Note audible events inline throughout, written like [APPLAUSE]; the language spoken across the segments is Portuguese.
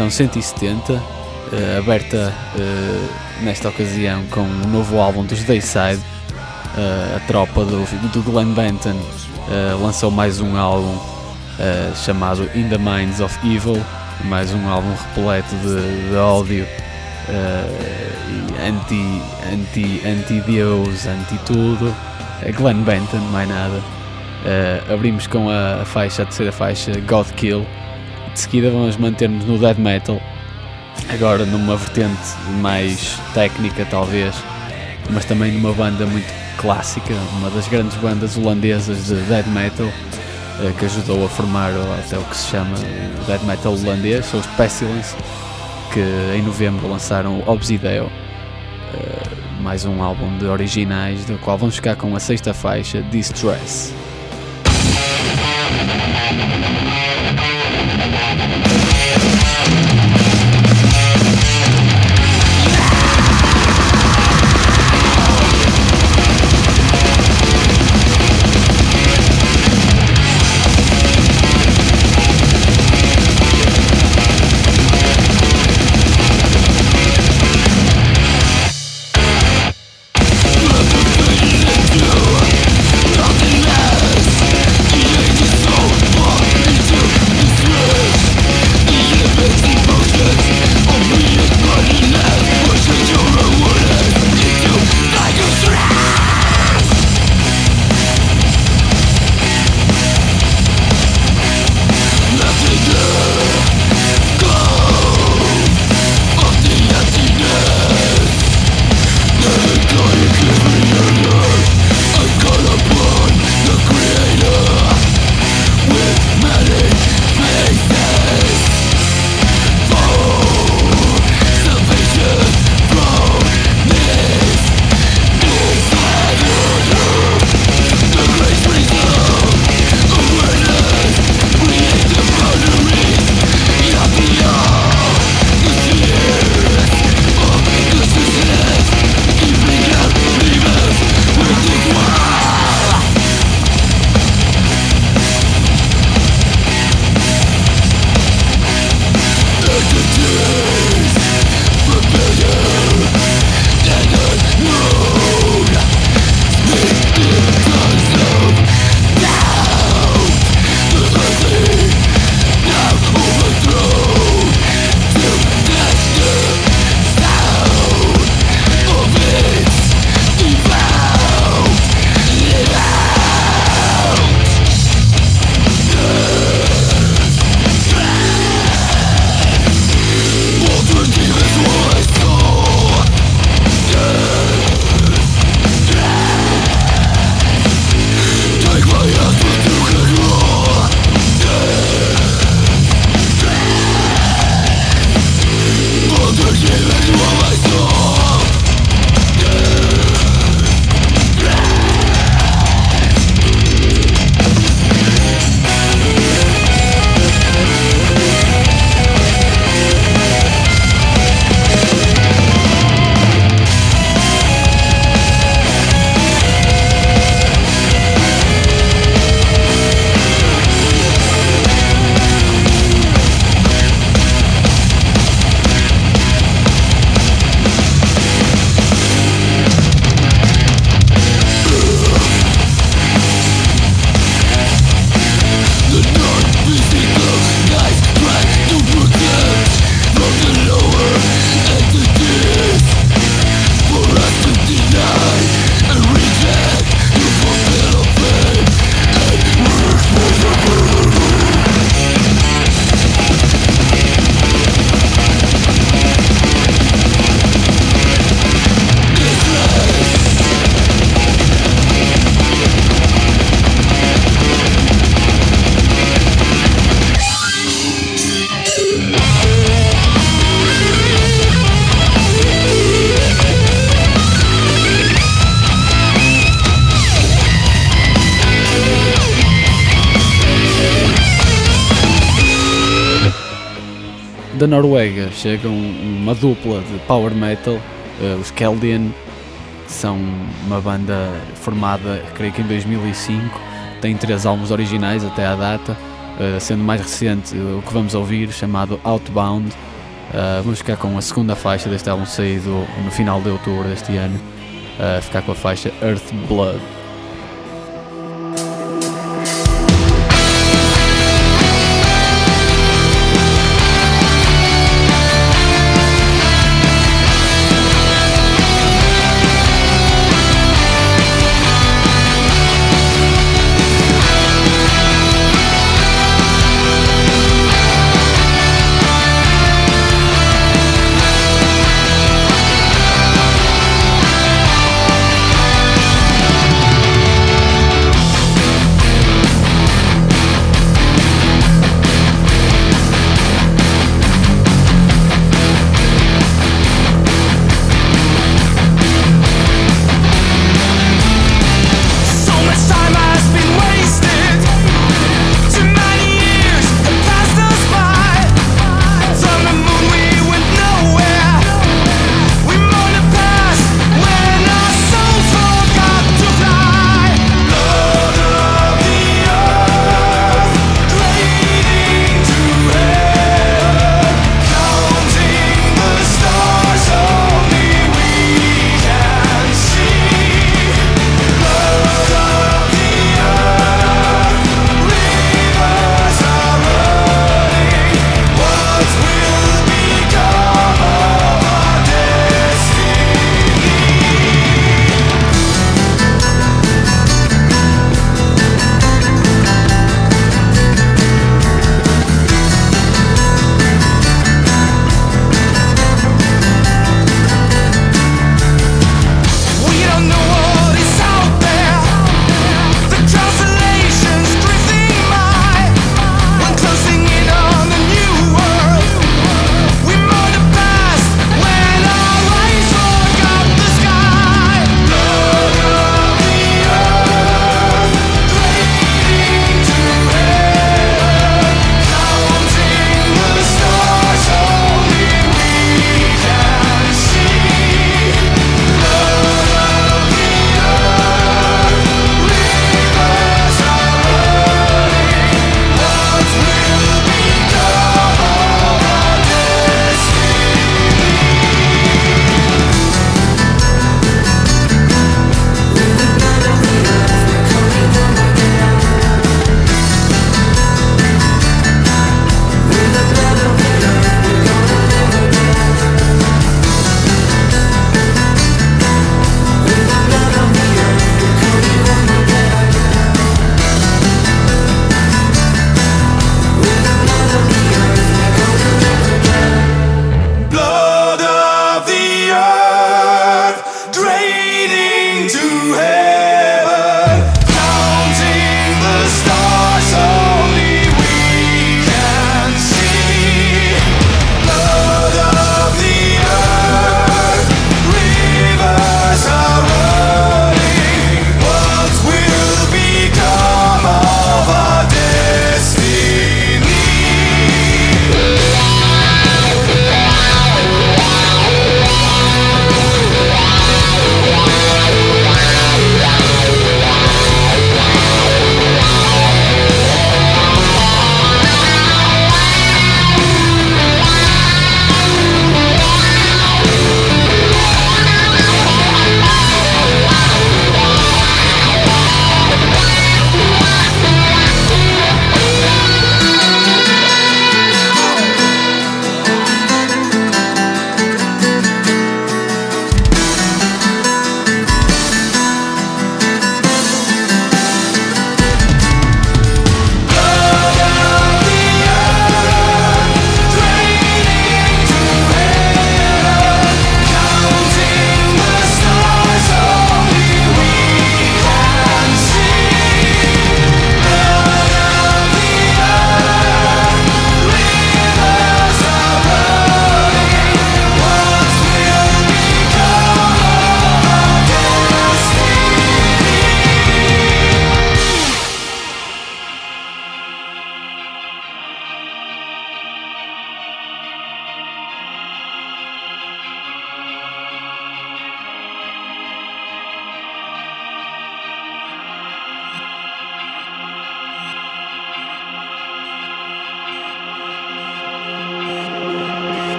edição 170, uh, aberta uh, nesta ocasião com o novo álbum dos Dayside. a tropa do, do Glenn Benton lançou mais um álbum chamado In the Minds of Evil, mais um álbum repleto de, de ódio anti, anti, anti-Deus, anti-tudo. Glenn Benton, mais nada. Uh, abrimos com a, a, faixa, a terceira faixa, God Kill. De seguida vamos manter-nos no Dead Metal, agora numa vertente mais técnica talvez, mas também numa banda muito clássica, uma das grandes bandas holandesas de Dead Metal, uh, que ajudou a formar até o que se chama Dead Metal holandês, são os Pestilence, que em novembro lançaram Obsidio. Uh, mais um álbum de originais, do qual vamos ficar com a sexta faixa, Distress. Noruega chegam uma dupla de power metal, uh, os Keldian, que são uma banda formada, creio que em 2005, tem três álbuns originais até à data, uh, sendo mais recente o que vamos ouvir, chamado Outbound. Vamos ficar com a segunda faixa deste álbum saído no final de outubro deste ano, ficar com a faixa Earth Blood.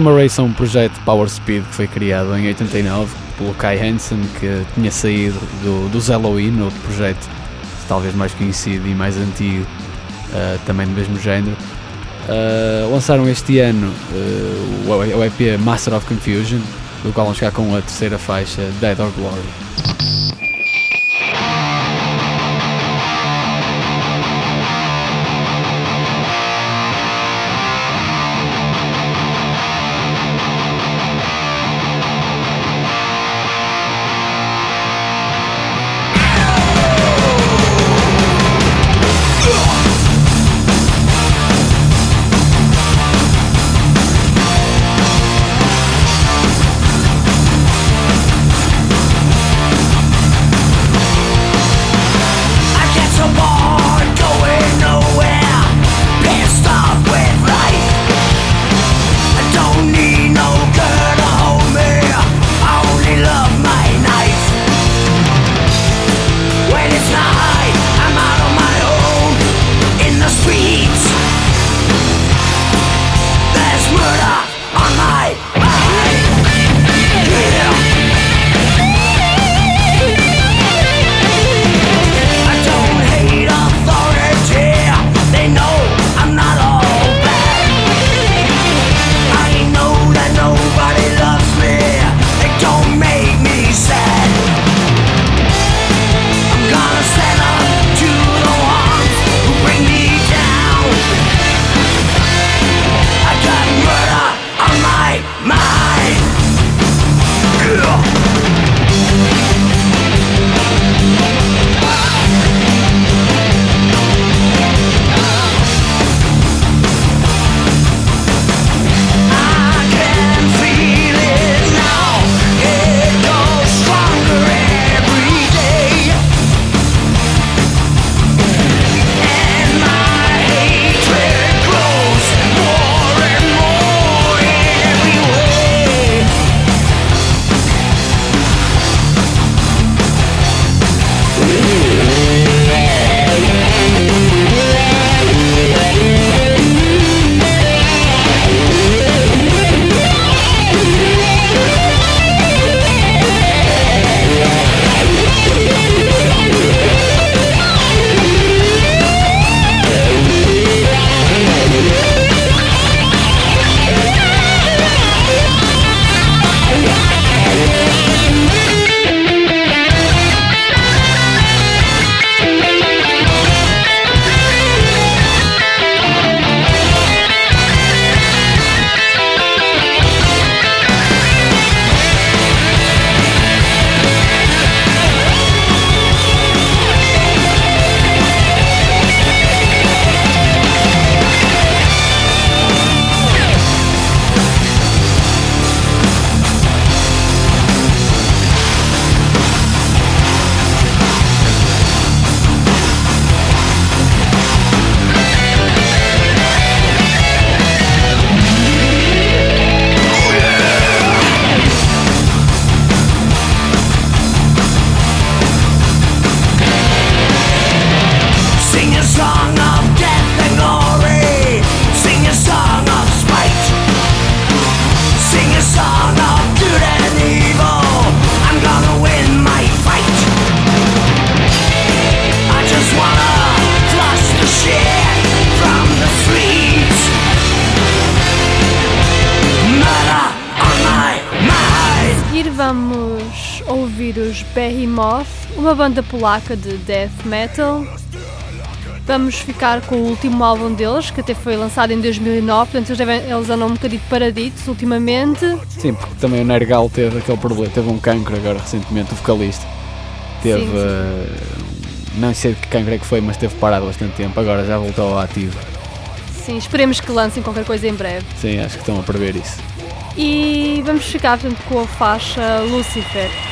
Gamma Ray são um projeto Power Speed que foi criado em 89 pelo Kai Hansen, que tinha saído do, dos Halloween, outro projeto talvez mais conhecido e mais antigo, uh, também do mesmo género. Uh, lançaram este ano uh, o EP Master of Confusion, do qual vamos ficar com a terceira faixa, Dead or Glory. Polaca de death metal. Vamos ficar com o último álbum deles, que até foi lançado em 2009, portanto eles, devem, eles andam um bocadinho paraditos ultimamente. Sim, porque também o Nergal teve aquele problema, teve um cancro agora recentemente, o vocalista. Teve, sim, sim. Uh, não sei que cancro é que foi, mas teve parado bastante tempo, agora já voltou ao ativo. Sim, esperemos que lancem qualquer coisa em breve. Sim, acho que estão a prever isso. E vamos ficar portanto, com a faixa Lucifer.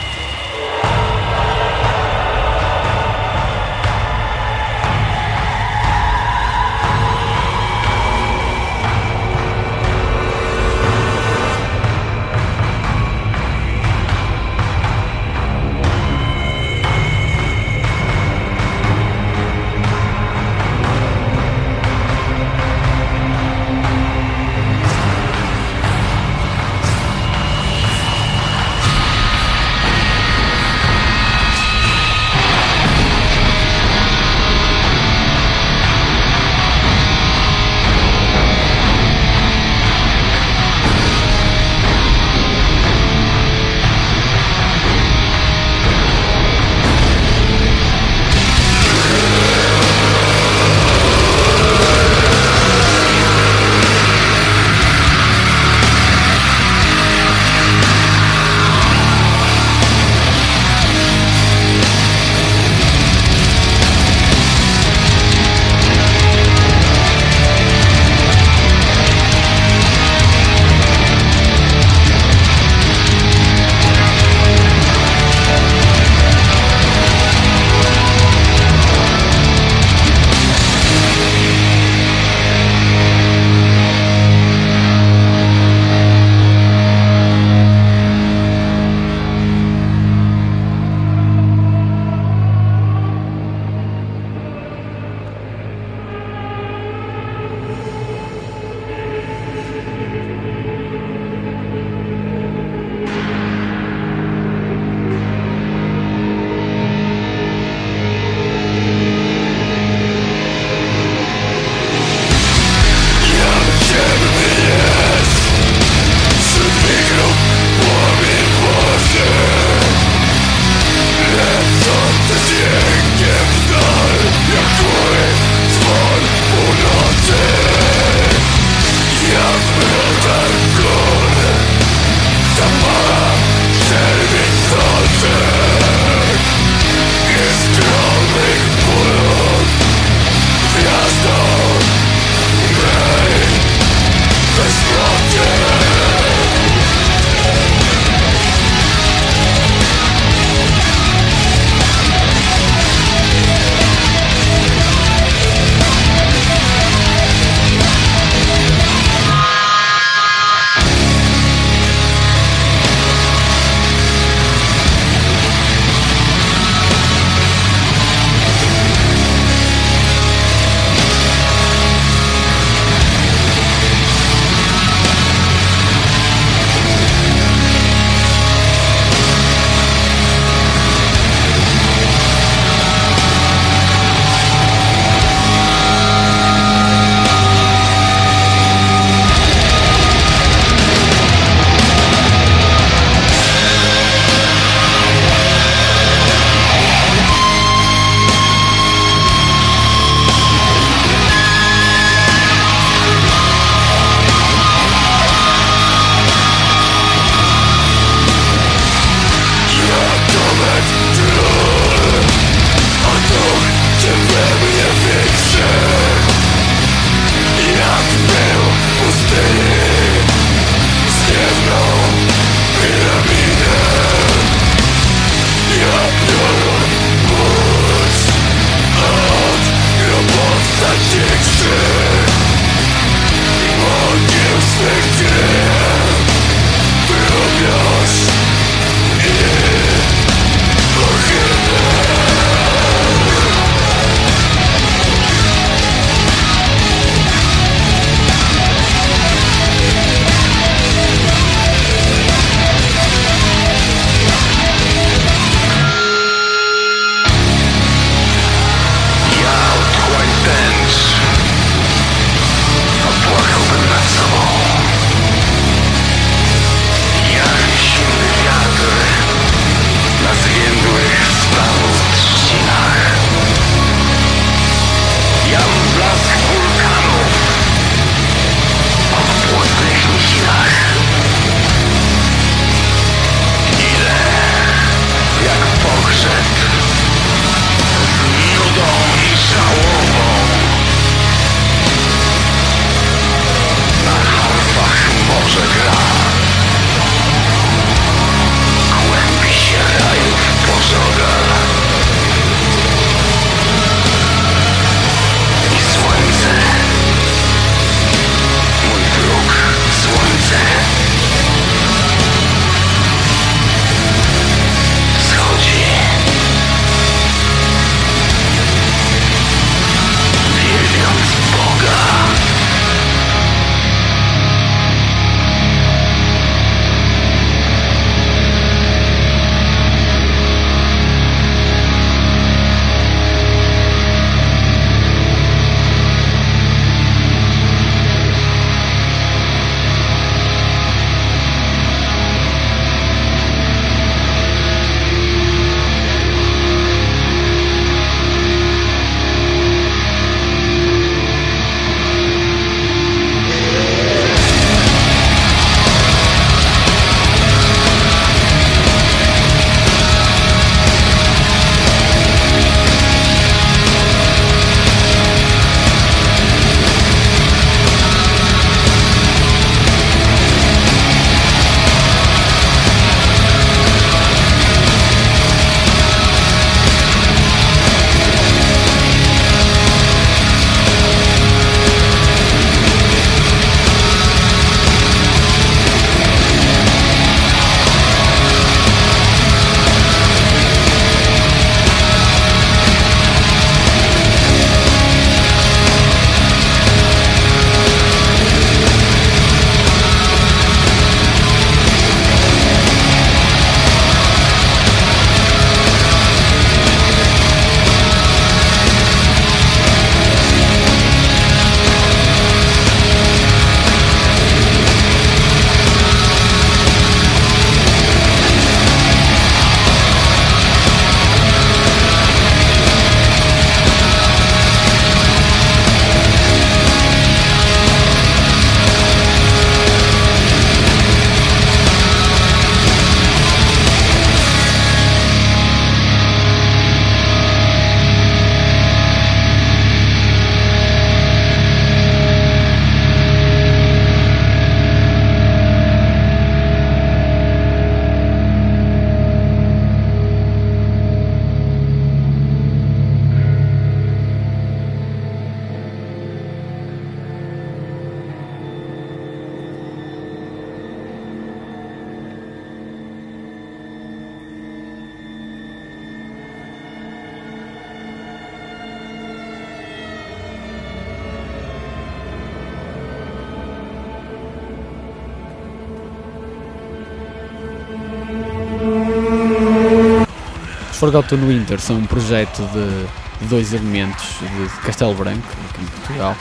Forgotten Winter são um projeto de dois elementos de Castelo Branco, aqui em Portugal,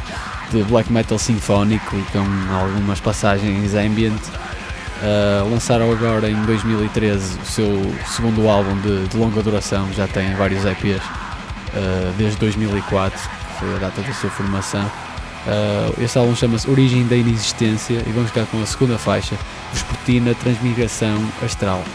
de black metal sinfónico e com algumas passagens ambient. Uh, lançaram agora em 2013 o seu segundo álbum de, de longa duração, já tem vários EPs uh, desde 2004, que foi a data da sua formação. Uh, este álbum chama-se Origem da Inexistência e vamos ficar com a segunda faixa, Vespertina Transmigração Astral.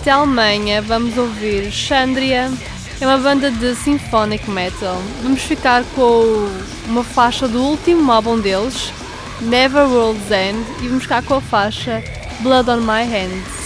até a Alemanha, vamos ouvir Xandria, é uma banda de symphonic metal. Vamos ficar com uma faixa do último álbum deles, Never World's End, e vamos ficar com a faixa Blood on My Hands.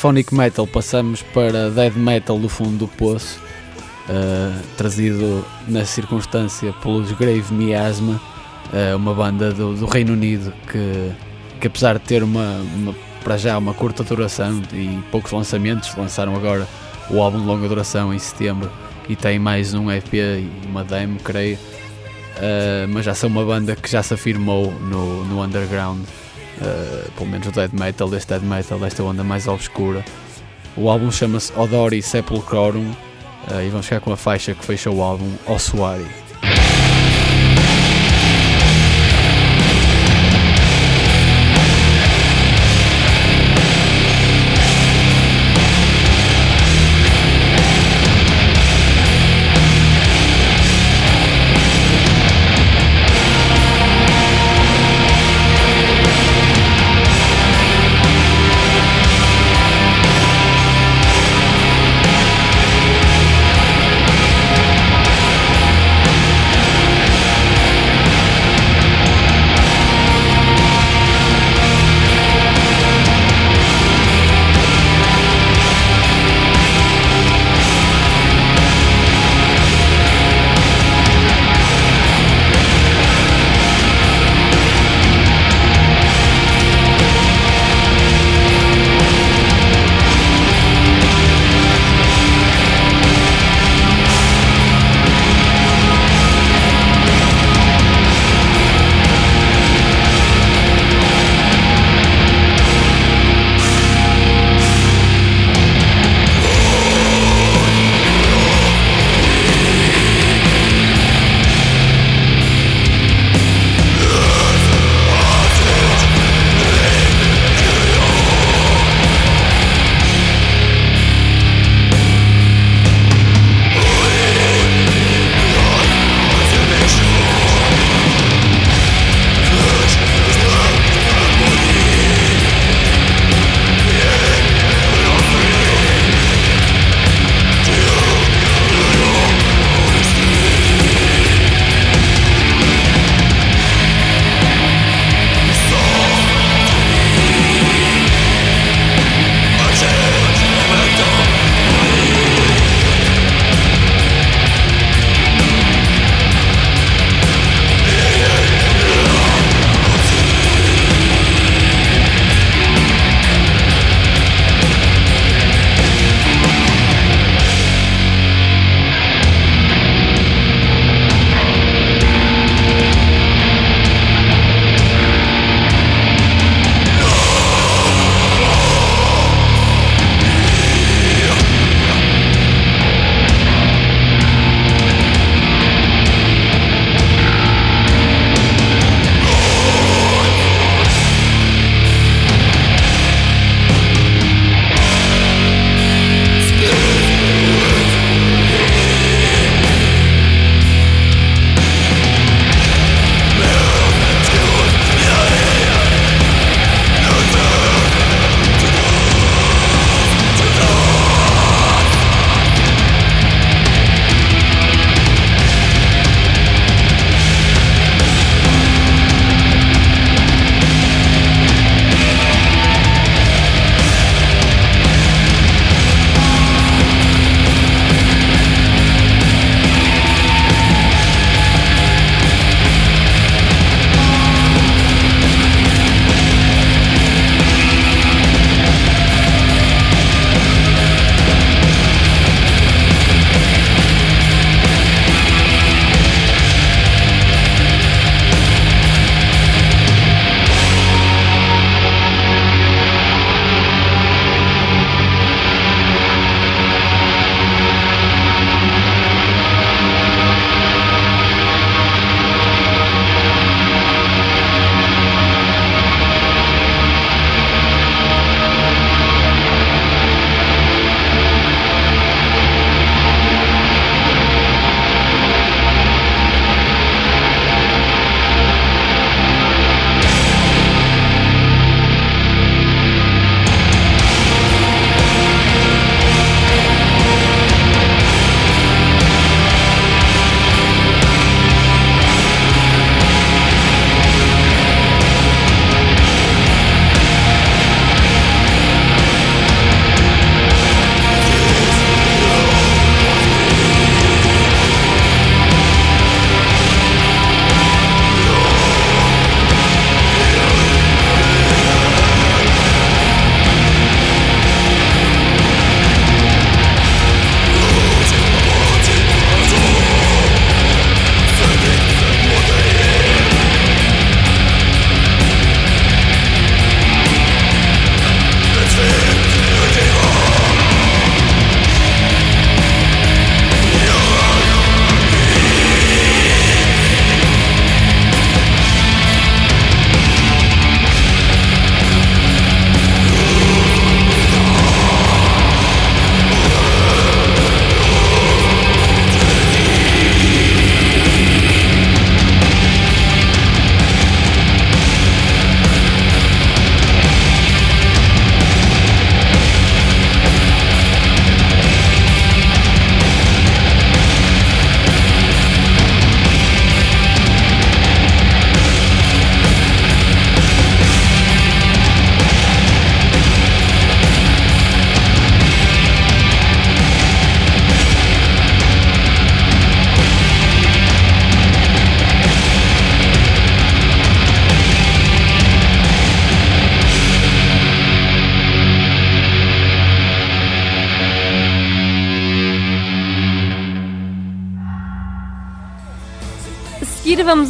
symphonic metal passamos para dead metal do fundo do poço, uh, trazido na circunstância pelos Grave Miasma, uh, uma banda do, do, Reino Unido que, que apesar de ter uma, uma, para já uma curta duração e poucos lançamentos, lançaram agora o álbum de longa duração em setembro e tem mais um EP e uma demo, creio. Uh, mas já são uma banda que já se afirmou no, no underground Uh, pelo menos o dead metal, este dead metal, desta onda mais obscura. O álbum chama-se Odori Sepulchrorum uh, eh, e vamos ficar com a faixa que fecha o álbum, Ossuari.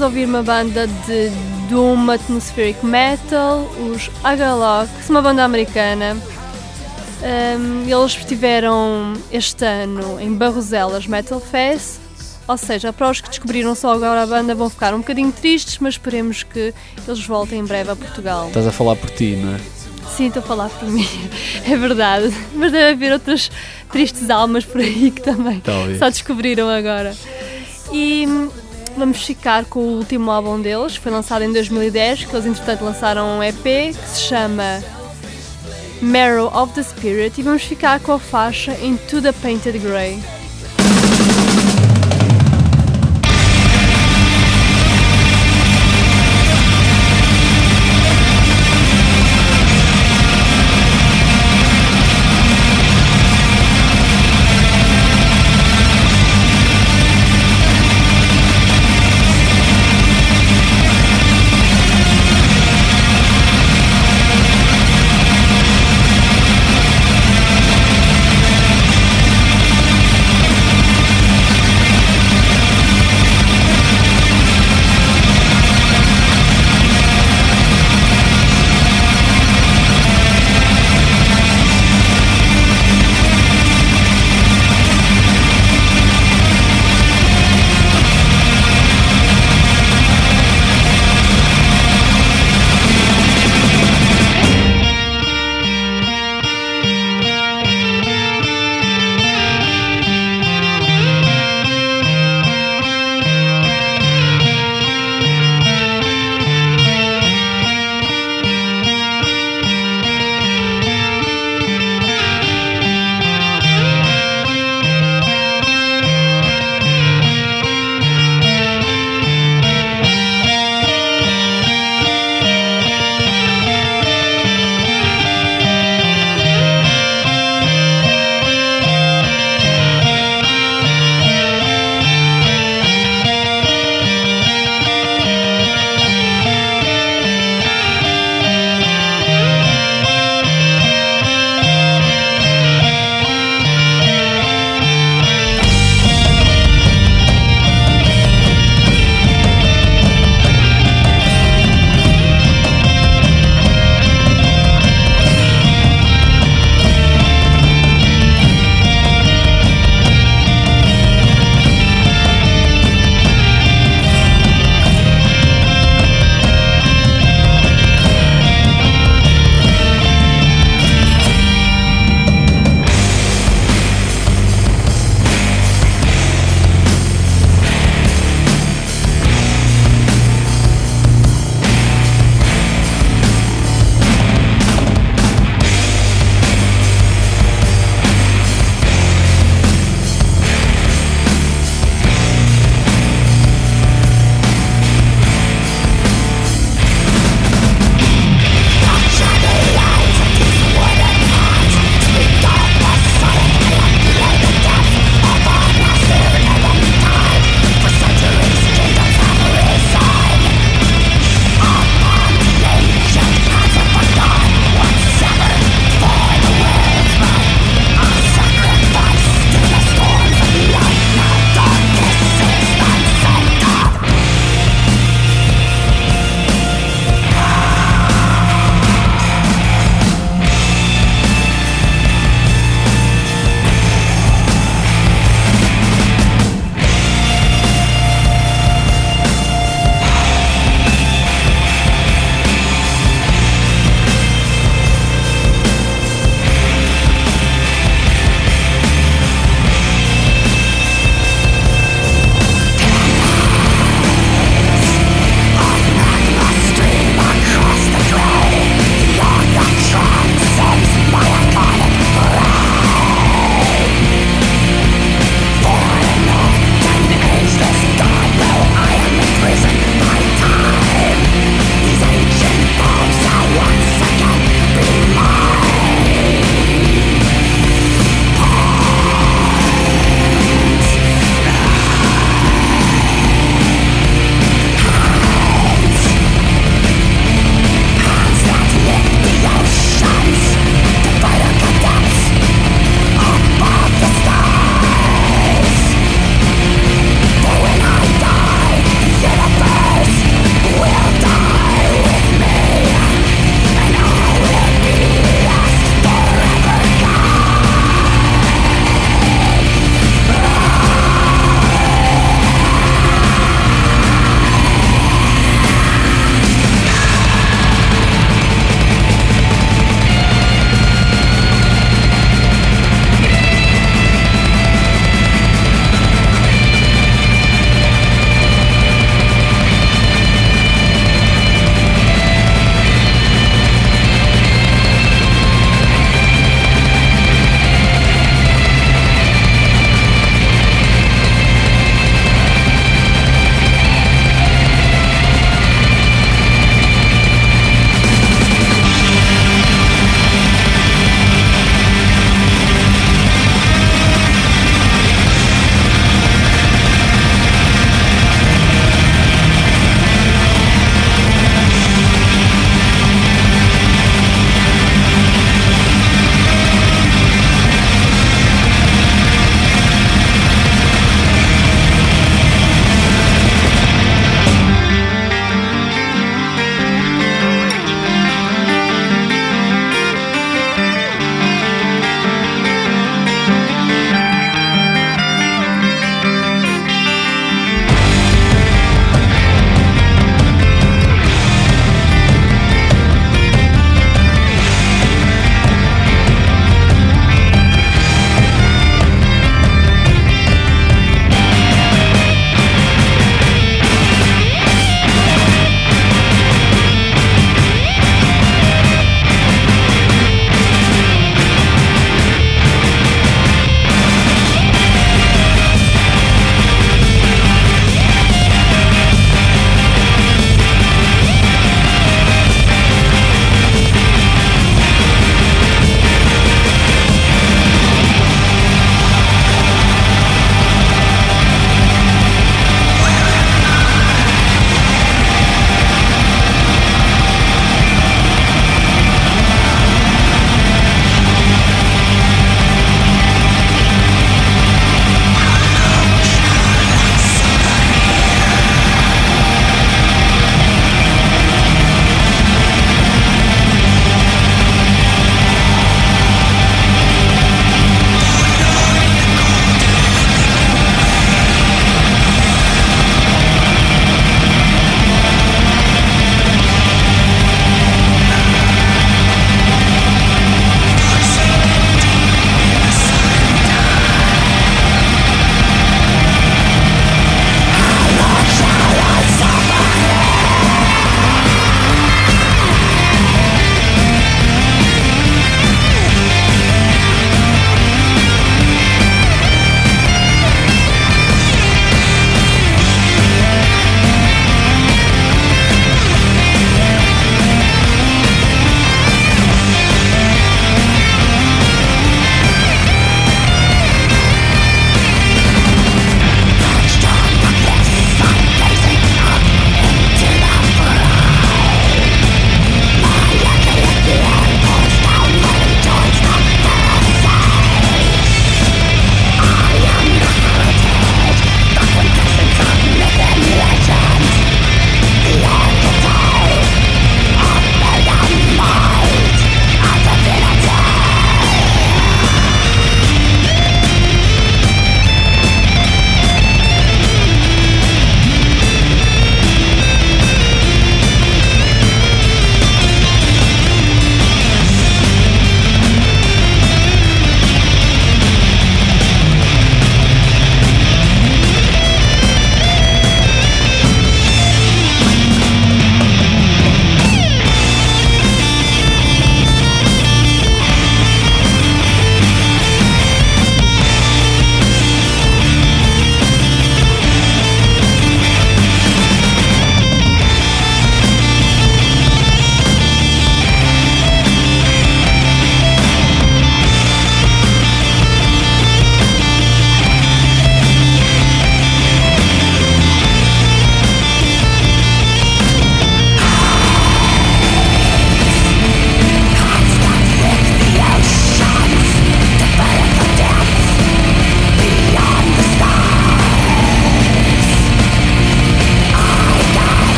Vamos ouvir uma banda de Doom Atmospheric Metal, os Agalok, que são uma banda americana. Um, eles estiveram este ano em Barroselas Metal Fest, ou seja, para os que descobriram só agora a banda vão ficar um bocadinho tristes, mas esperemos que eles voltem em breve a Portugal. Estás a falar por ti, não é? Sim, estou a falar por mim, [LAUGHS] é verdade. Mas deve haver outras tristes almas por aí que também Talvez. só descobriram agora. E vamos ficar com o último álbum deles, que foi lançado em 2010, que eles entretanto lançaram um EP que se chama Marrow of the Spirit e vamos ficar com a faixa Into the Painted Grey.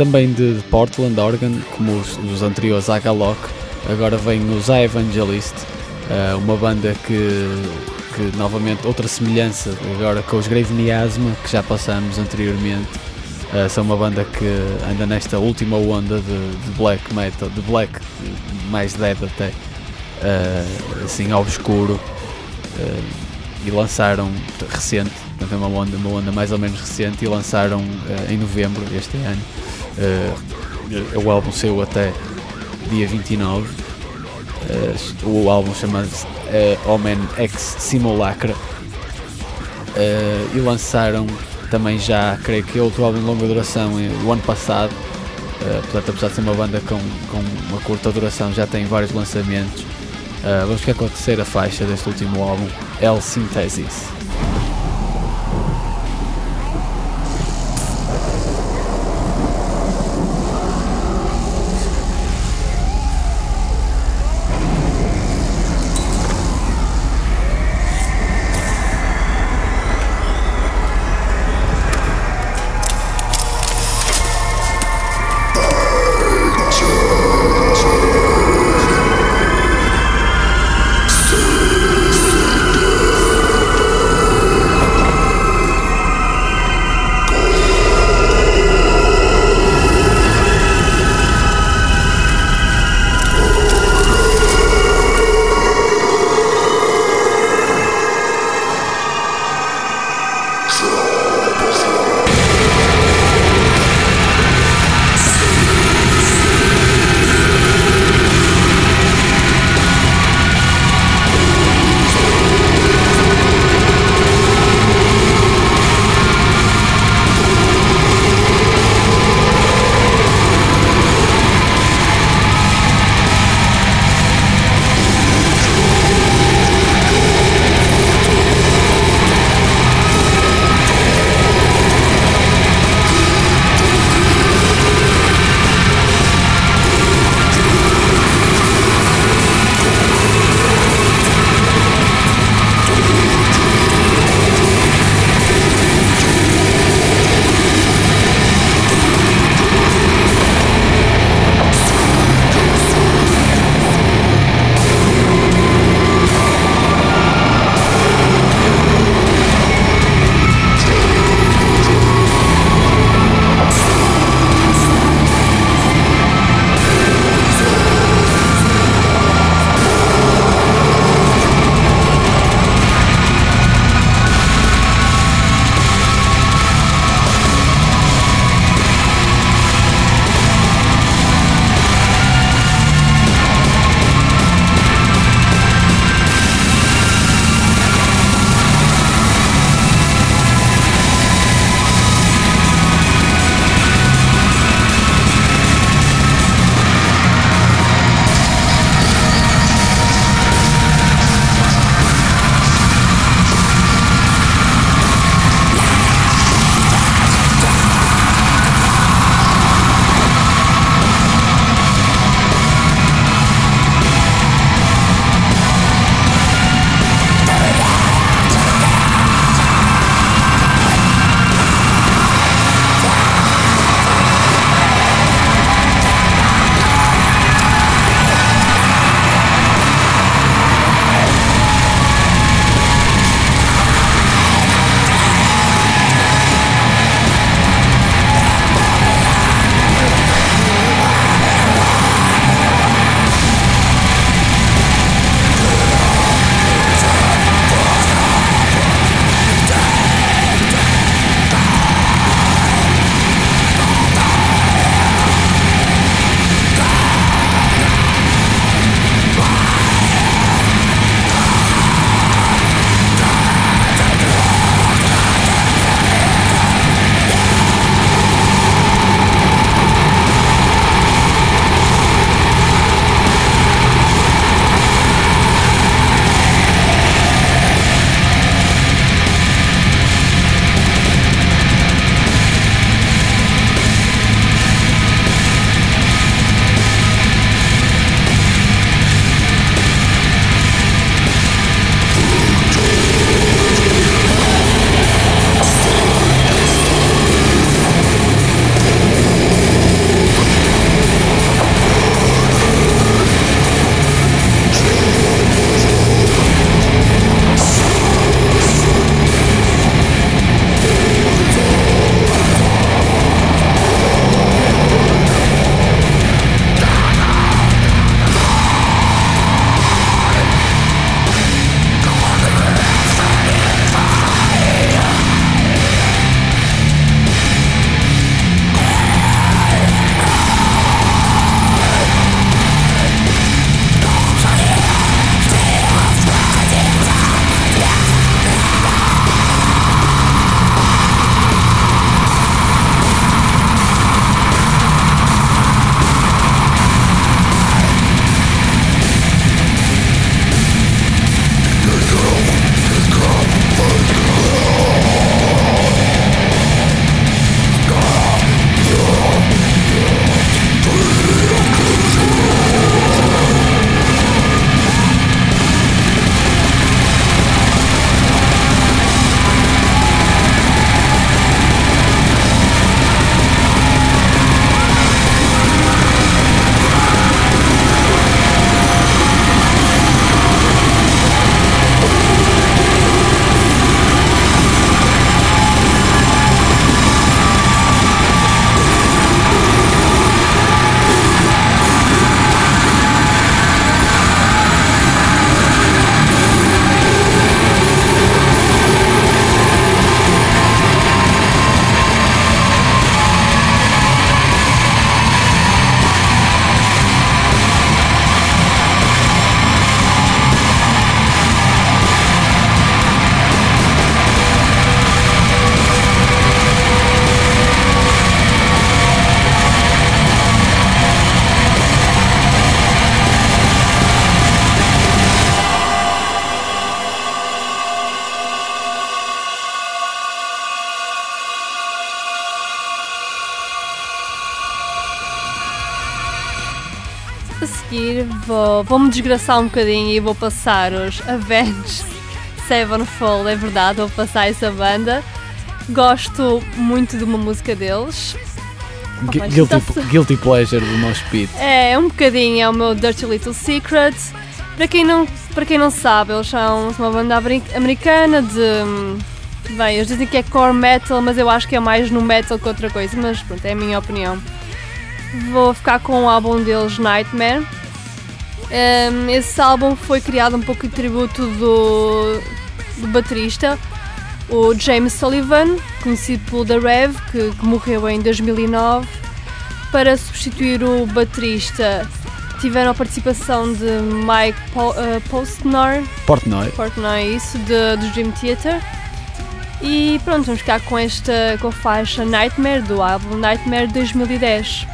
Também de, Portland, Oregon, como os, os anteriores à Galok. Agora vem os Evangelist, uh, uma banda que, que novamente outra semelhança agora com os Grave Miasma que já passamos anteriormente. Uh, são uma banda que anda nesta última onda de, de black metal, de black mais dead até, uh, assim obscuro. Uh, e lançaram recente, portanto é uma onda, uma onda mais ou menos recente e lançaram em novembro deste ano. O álbum saiu até dia 29. o álbum chama-se Omen X Simulacra e lançaram também já, creio que outro álbum de longa duração o ano passado. Uh, portanto, apesar de ser uma banda com, com uma curta duração, já tem vários lançamentos. Uh, vamos ficar com a terceira faixa deste último álbum, El. Synthesis vou-me desgraçar um bocadinho e vou passar os Avenged Sevenfold, é verdade, vou passar essa banda. Gosto muito de uma música deles. Gu- Guilty, guilty pleasure do Mosh Pit. É, um bocadinho, é o meu Dirty Little Secret. Para quem não, para quem não sabe, eles são uma banda ameri- americana de. Bem, eles dizem que é core metal, mas eu acho que é mais no metal que outra coisa, mas pronto, é a minha opinião. Vou ficar com o álbum deles, Nightmare. Hum, esse álbum foi criado um pouco em tributo do, do baterista, o James Sullivan, conhecido pelo The Rev, que, que morreu em 2009. Para substituir o baterista, tiveram a participação de Mike Po- eh, Postner, Portnoy. Portnoy, isso, de, do Dream Theater. E pronto, vamos ficar com esta com a faixa Nightmare do álbum Nightmare 2010.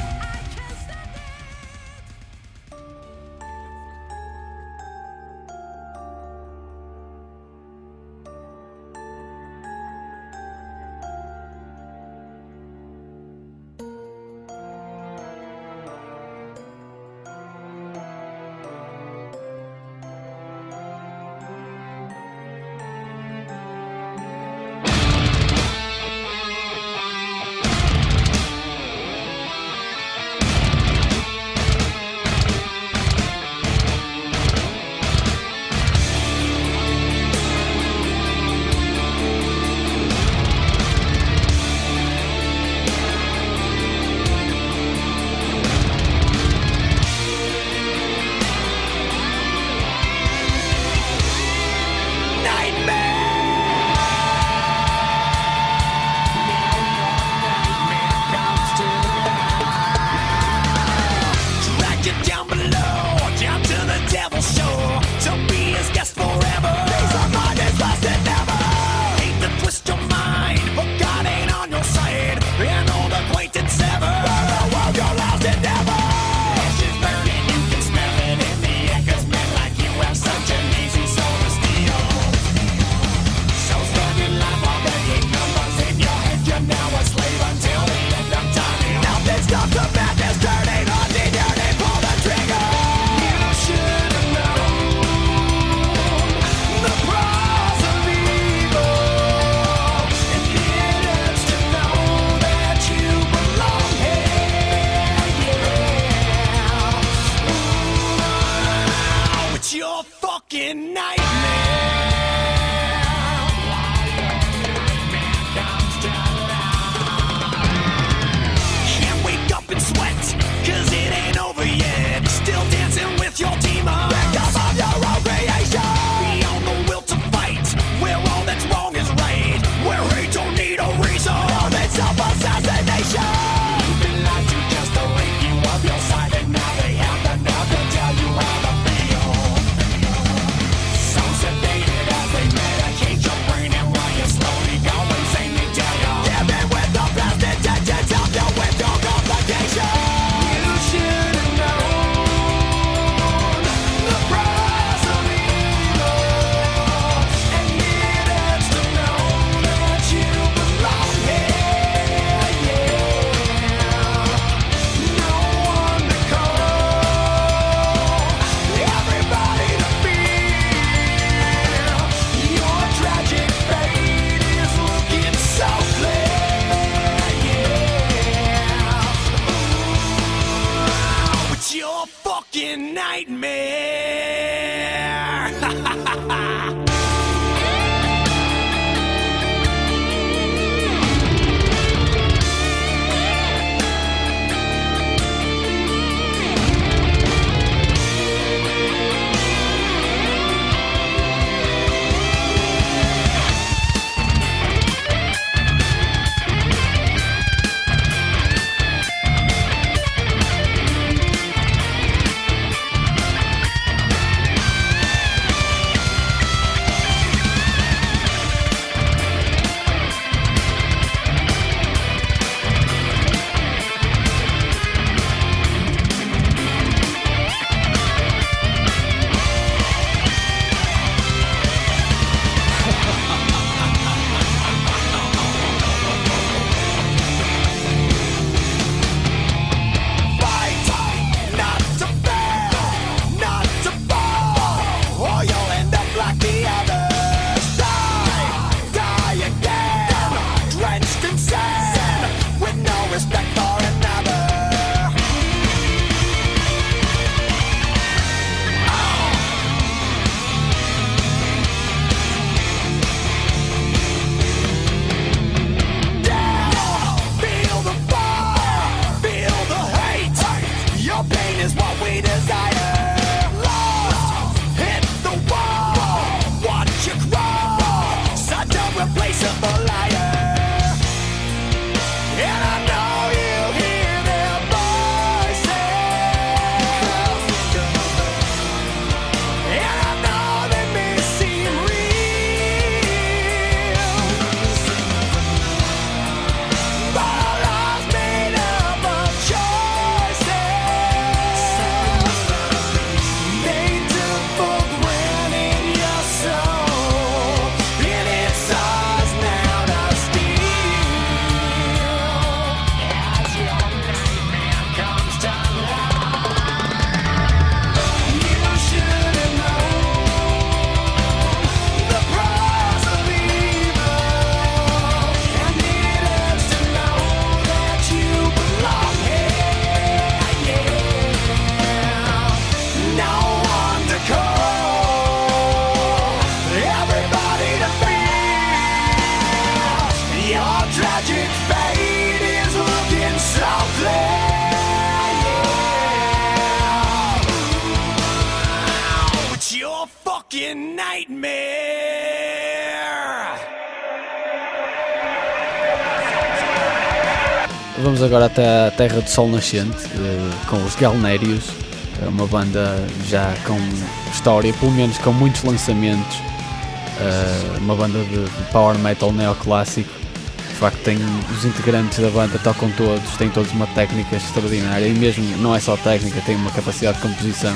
Agora até a Terra do Sol Nascente eh, com os Galnérios, É uma banda já com história, pelo menos com muitos lançamentos, eh, uma banda de, power metal neoclássico. De facto, tem os integrantes da banda tocam todos, têm todos uma técnica extraordinária e mesmo não é só técnica, tem uma capacidade de composição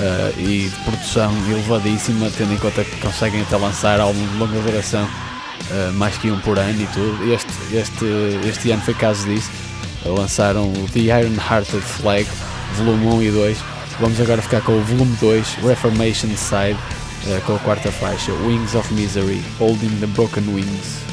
eh, e de produção elevadíssima, tendo em conta que conseguem até lançar álbuns de longa duração Uh, mais que um por ano e tudo. Este, este, este ano foi caso disso. Lançaram o The Iron Hearted Flag, volume 1 e 2. Vamos agora ficar com o volume 2, Reformation Side, uh, com a quarta faixa, Wings of Misery, Holding the Broken. Wings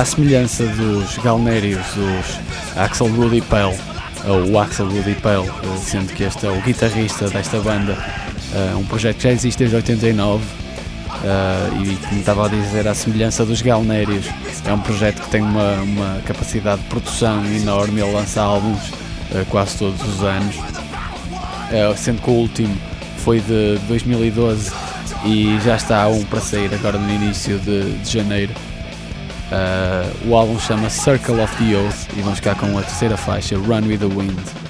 à semelhança dos galnérios, os Axel Rudy Pale, ou Axel Rudy Pale, eh, sendo que este é o guitarrista desta banda, eh, um projeto que já existe desde 89. eh, e como estava a dizer, à semelhança dos Galnérios, é um projeto que tem uma, uma capacidade de produção enorme, ele lança álbuns quase todos os anos, sendo que o último foi de 2012 e já está um para sair agora no início de, de janeiro. Eh, o álbum chama Circle of the Oath e vamos ficar com a terceira faixa, Run with the Wind.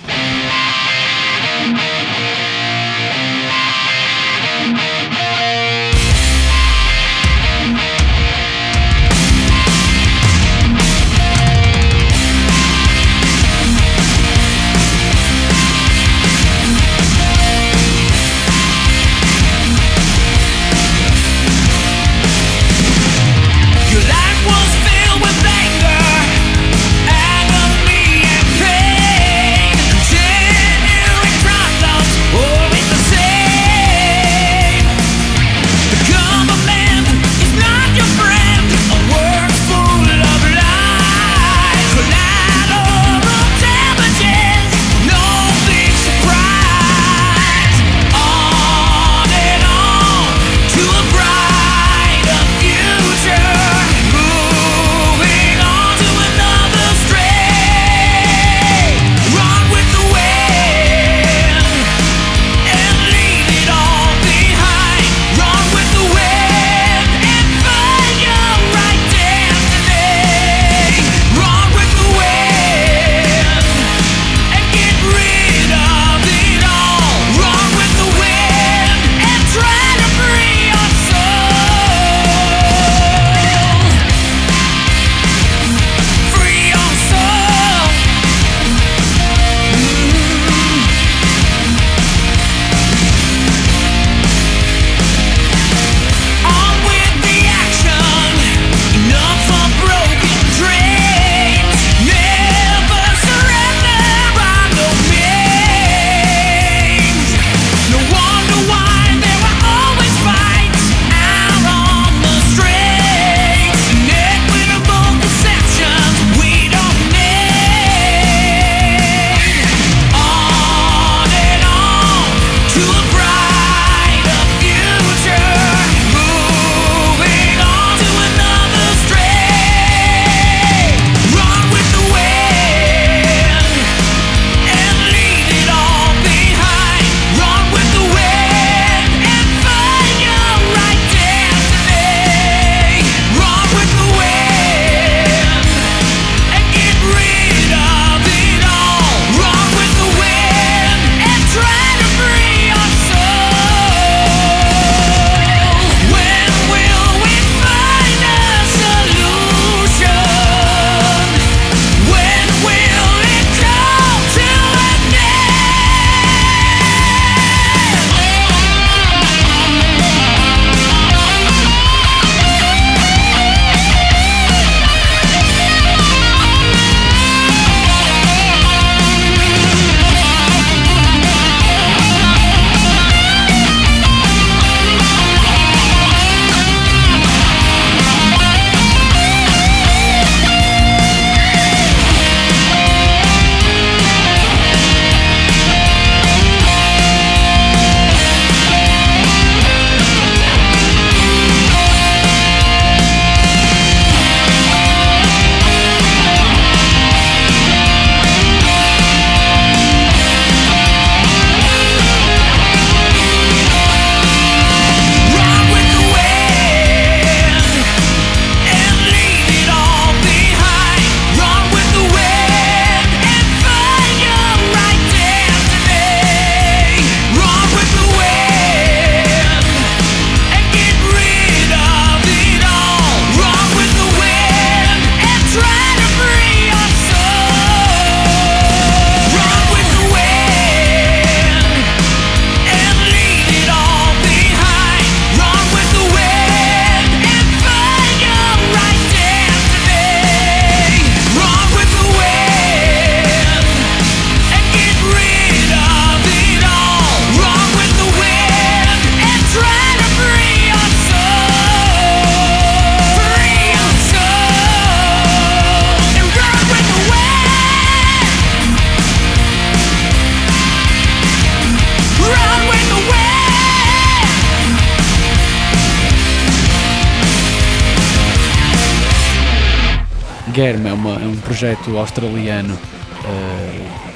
Australiano eh,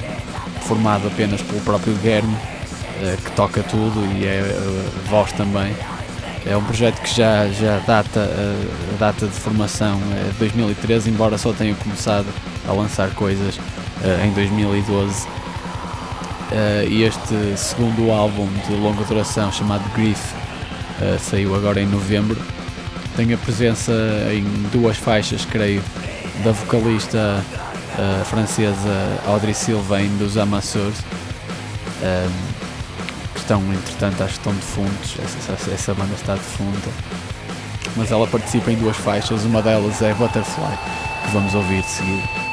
formado apenas pelo próprio Germ, eh, que toca tudo e é eh, voz também. É um projeto que já, já data, a data de formação é 2013, embora só tenha começado a lançar coisas em 2012. Eh, e este segundo álbum de longa duração chamado Grief saiu agora em novembro. Tem a presença em duas faixas, creio, da vocalista eh, francesa Audrey Sylvain dos. Ehm, que estão, entretanto, acho que estão defuntos. Essa, essa, essa banda está defunta. Mas ela participa em duas faixas, uma delas é Butterfly, que vamos ouvir de seguida.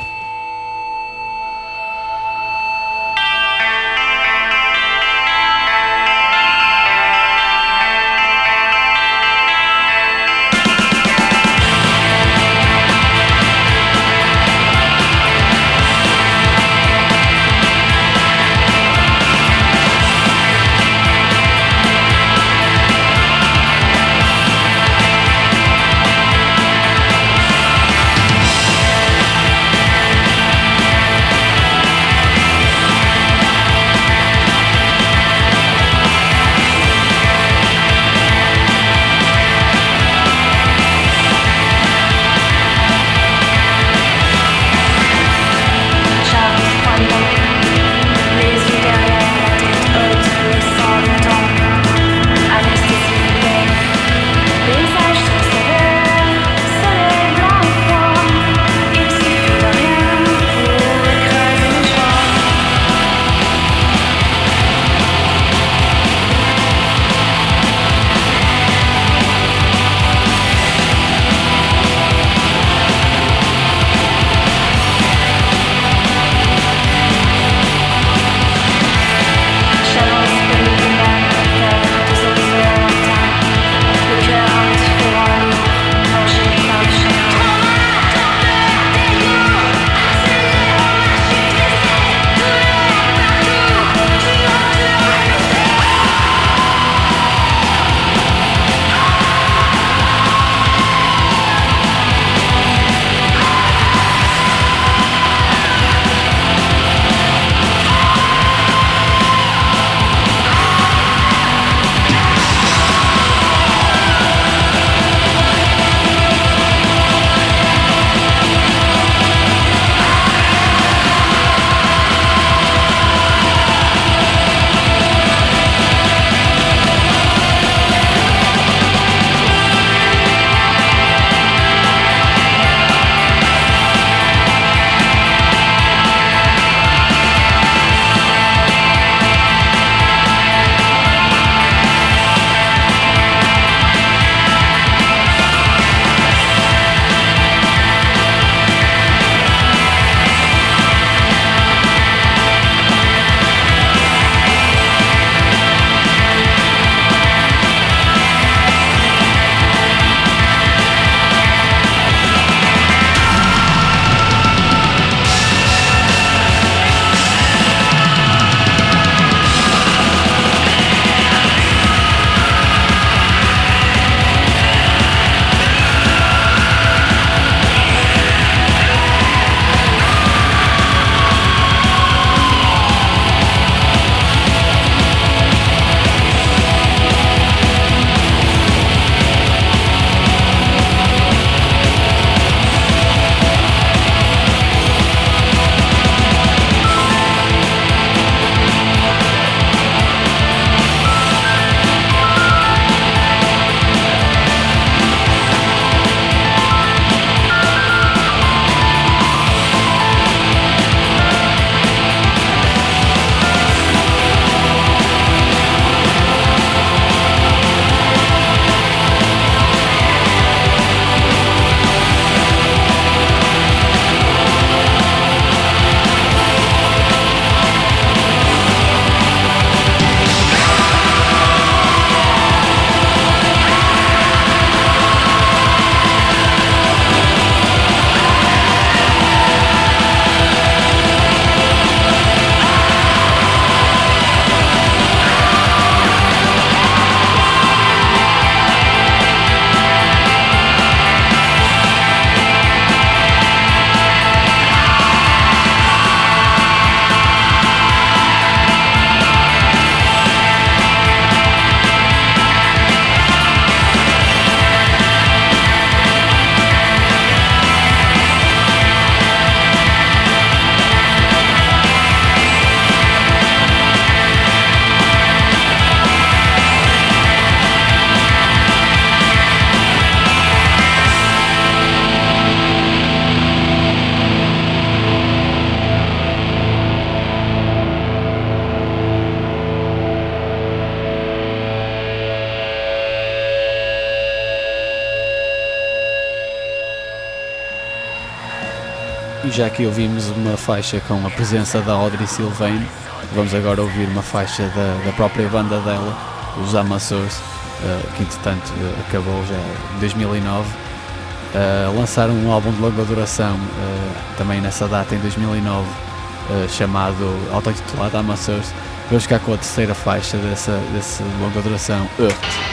Já que ouvimos uma faixa com a presença da Audrey Sylvain, vamos agora ouvir uma faixa da, da própria banda dela, os Amazours, uh, que entretanto uh, acabou já em 2009. Uh, lançaram um álbum de longa duração uh, também nessa data, em 2009, uh, chamado auto-intitulado Amazours. Vamos ficar com a terceira faixa dessa, dessa longa duração, Earth.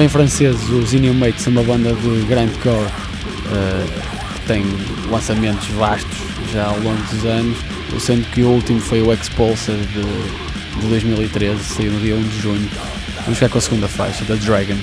Também franceses, os Inhumates, uma banda de grindcore eh, que tem lançamentos vastos já ao longo dos anos, sendo que o último foi o Expulsor de, de 2013, saiu no dia 1 de junho. Vamos ficar com a segunda faixa, da Dragon.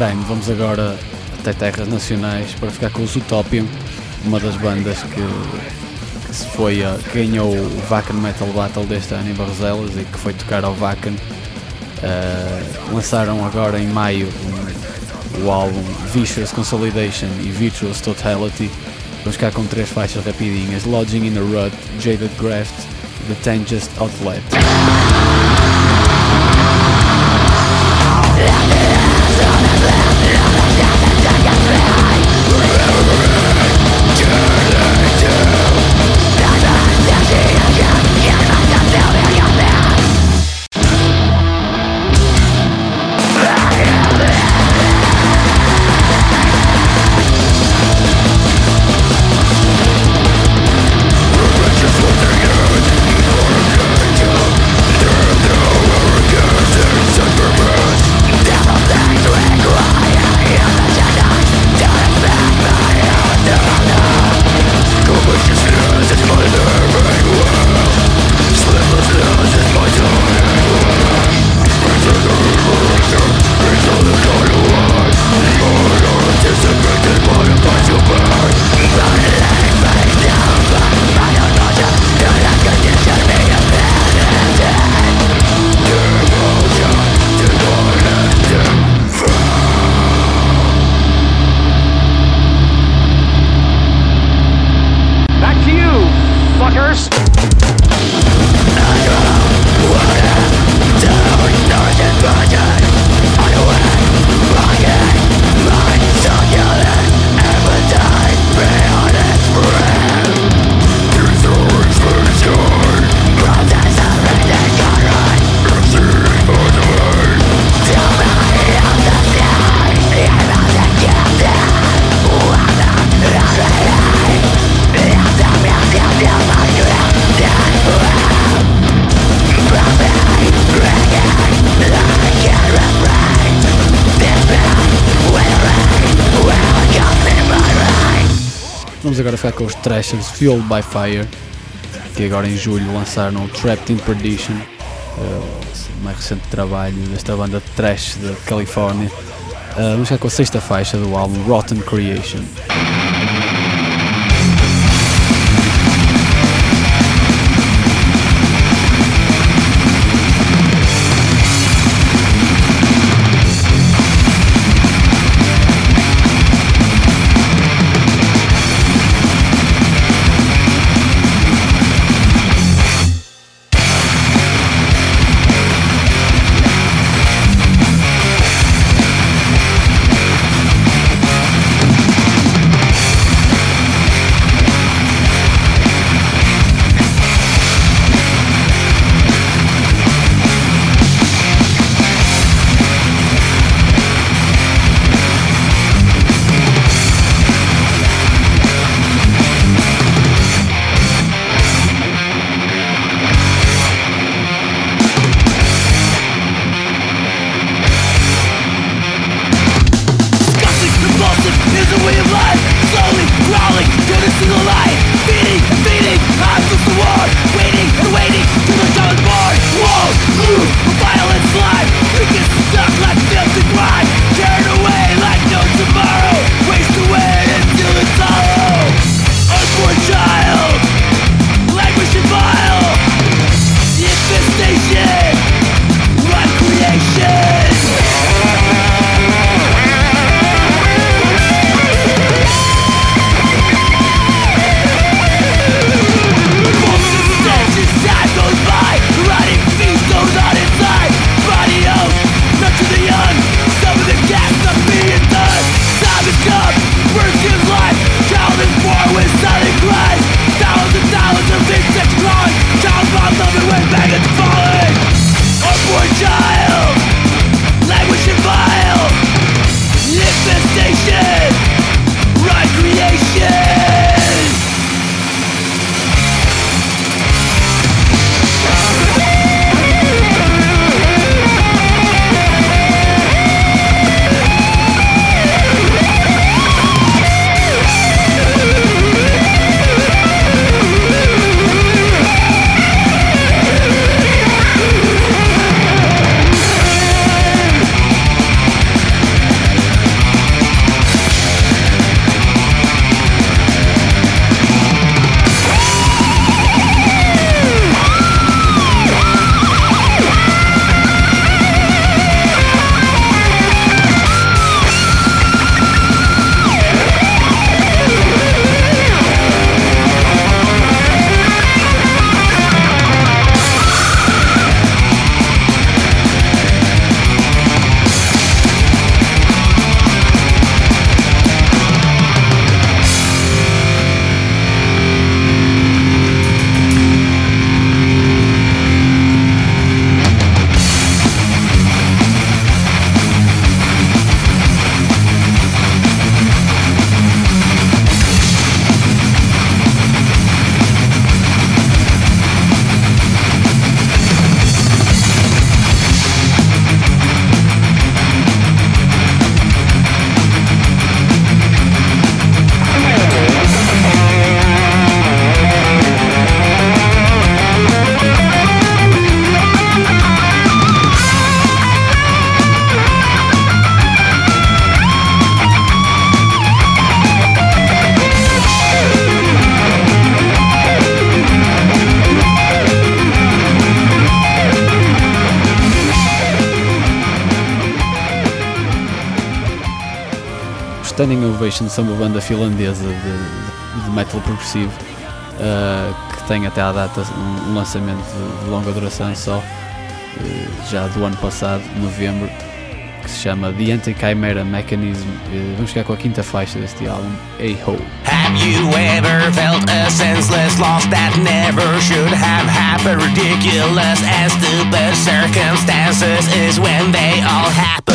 Grind, vamos agora até terras nacionais para ficar com os Utopium, uma das bandas que, que se foi a, que ganhou o Vacan Metal Battle deste ano em Barroselas e que foi tocar ao Vacan. Uh, lançaram agora em maio um- o álbum Vicious Consolidation e Virtuous Totality. Vamos ficar com três faixas rapidinhas: Lodging in a Rut, Jaded Graft e The Tangest Outlet. Thrashers Fueled by Fire, que agora em julho lançaram o Trapped in Perdition, eh, o mais recente trabalho desta banda de thrash da Califórnia. Eh, ficar com a sexta faixa do álbum Rotten Creation. Standing Ovation são uma banda finlandesa de, de- metal progressivo uh, que tem até à data um, um lançamento de, de longa duração só, uh, já do ano passado, novembro, que se chama The Anti-Chimera Mechanism. Uh, vamos ficar com a quinta faixa deste álbum, A-Ho. Have you ever felt a senseless loss that never should have happened? Ridiculous as stupid circumstances is when they all happen.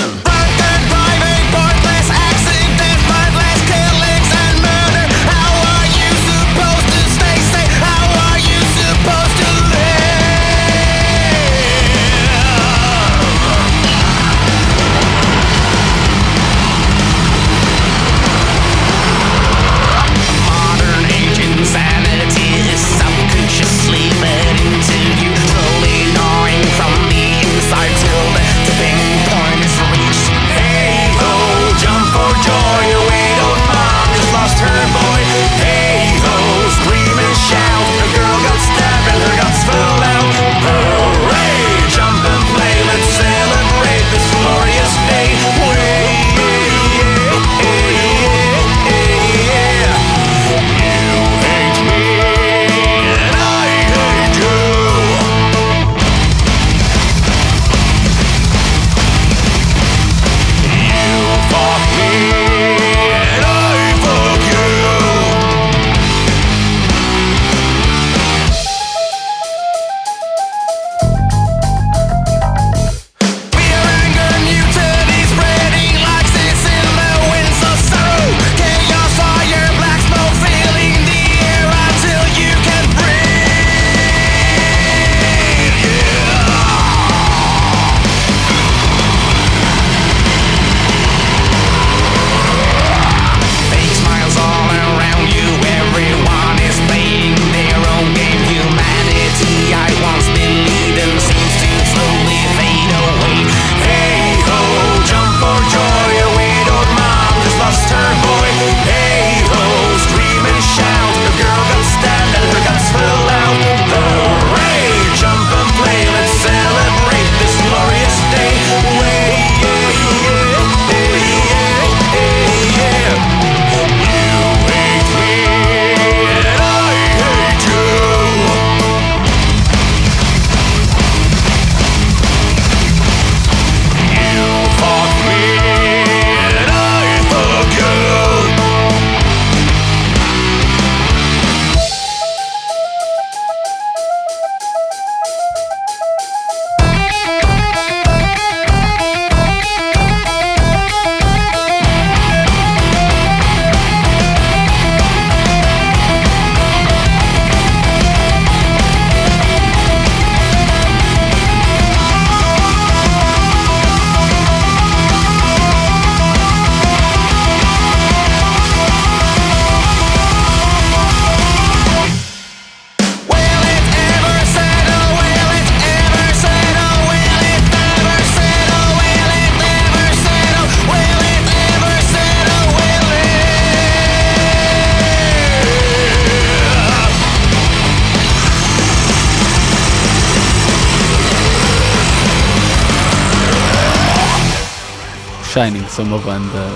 São uma banda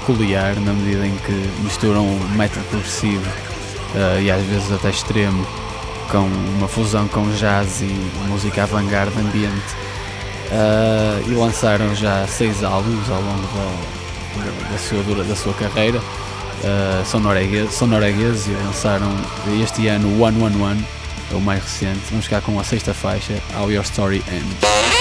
peculiar na medida em que misturam metal progressivo eh, e às vezes até extremo com uma fusão com jazz e música avant-garde ambiente Eh, e lançaram já seis álbuns ao longo da, da, sua, da sua carreira Uh, são, noruegueses, são noruegueses e lançaram este ano o 111, é o mais recente. Vamos ficar com a sexta faixa, How Your Story Ends.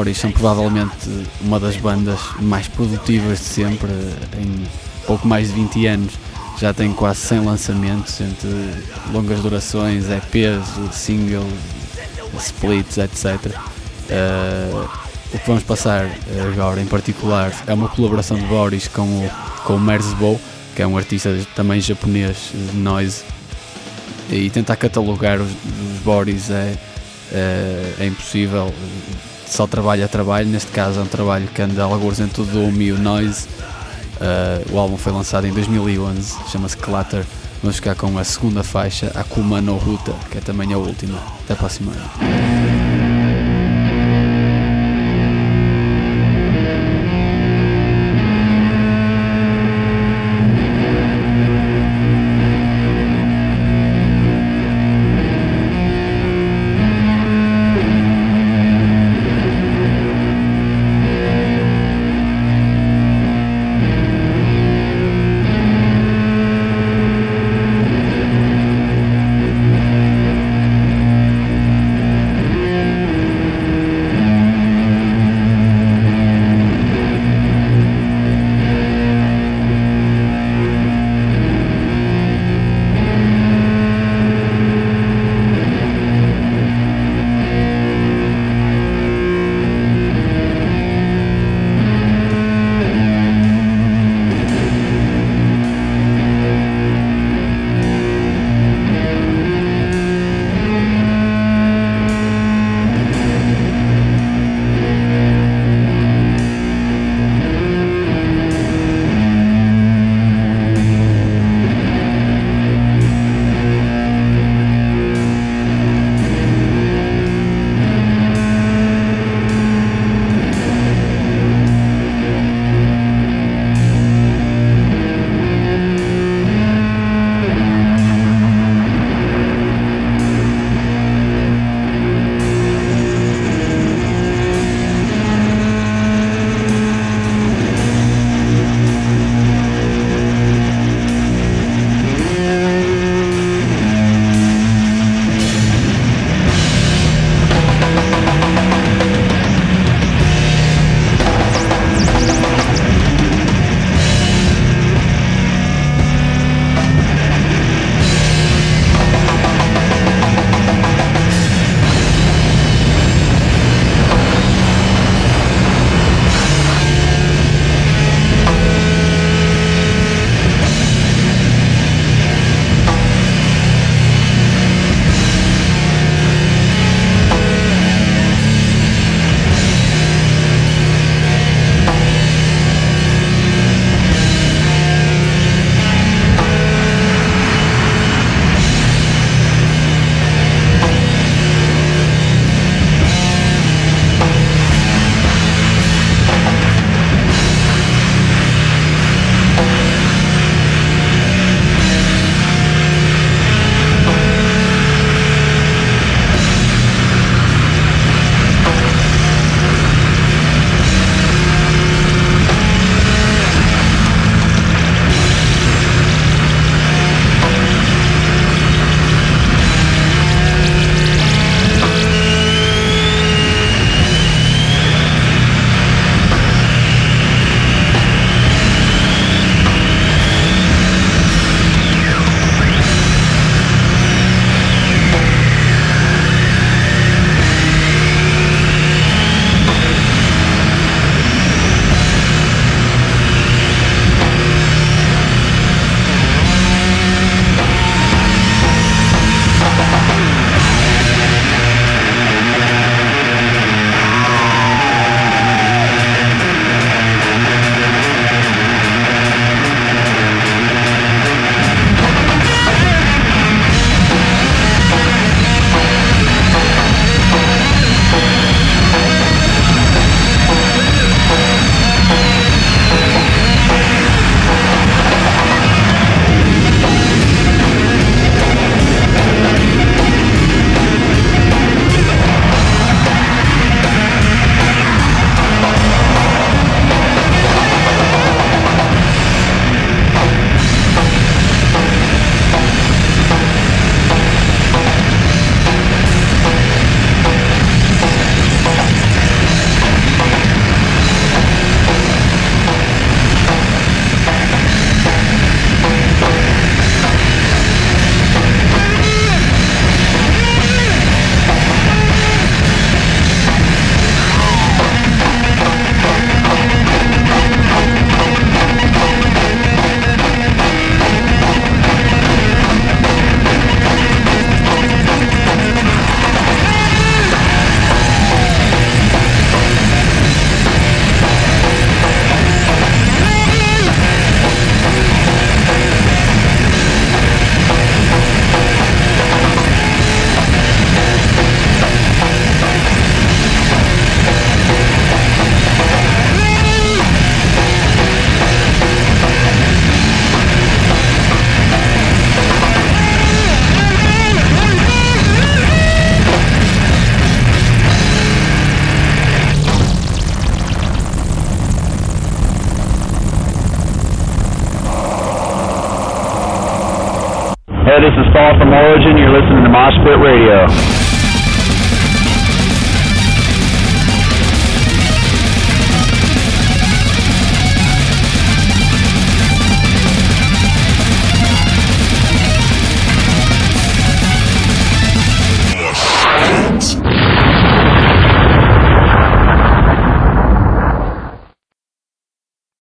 Bodies são provavelmente uma das bandas mais produtivas de sempre, em pouco mais de 20 anos. Já tem quase 100 lançamentos entre longas durações, EPs, singles, splits, etc. Uh, o que vamos passar agora em particular é uma colaboração de Boris com o, com o Merzbow, que é um artista também japonês de noise. E tentar catalogar os, os Boris é, é, é impossível, só trabalho a trabalho. Neste caso, é um trabalho que anda alguns entre o Doom e o Noise. Uh, o álbum foi lançado em 2011, chama-se Clatter. Vamos ficar com a segunda faixa, Akuma no Ruta, que é também a última. Até para a semana.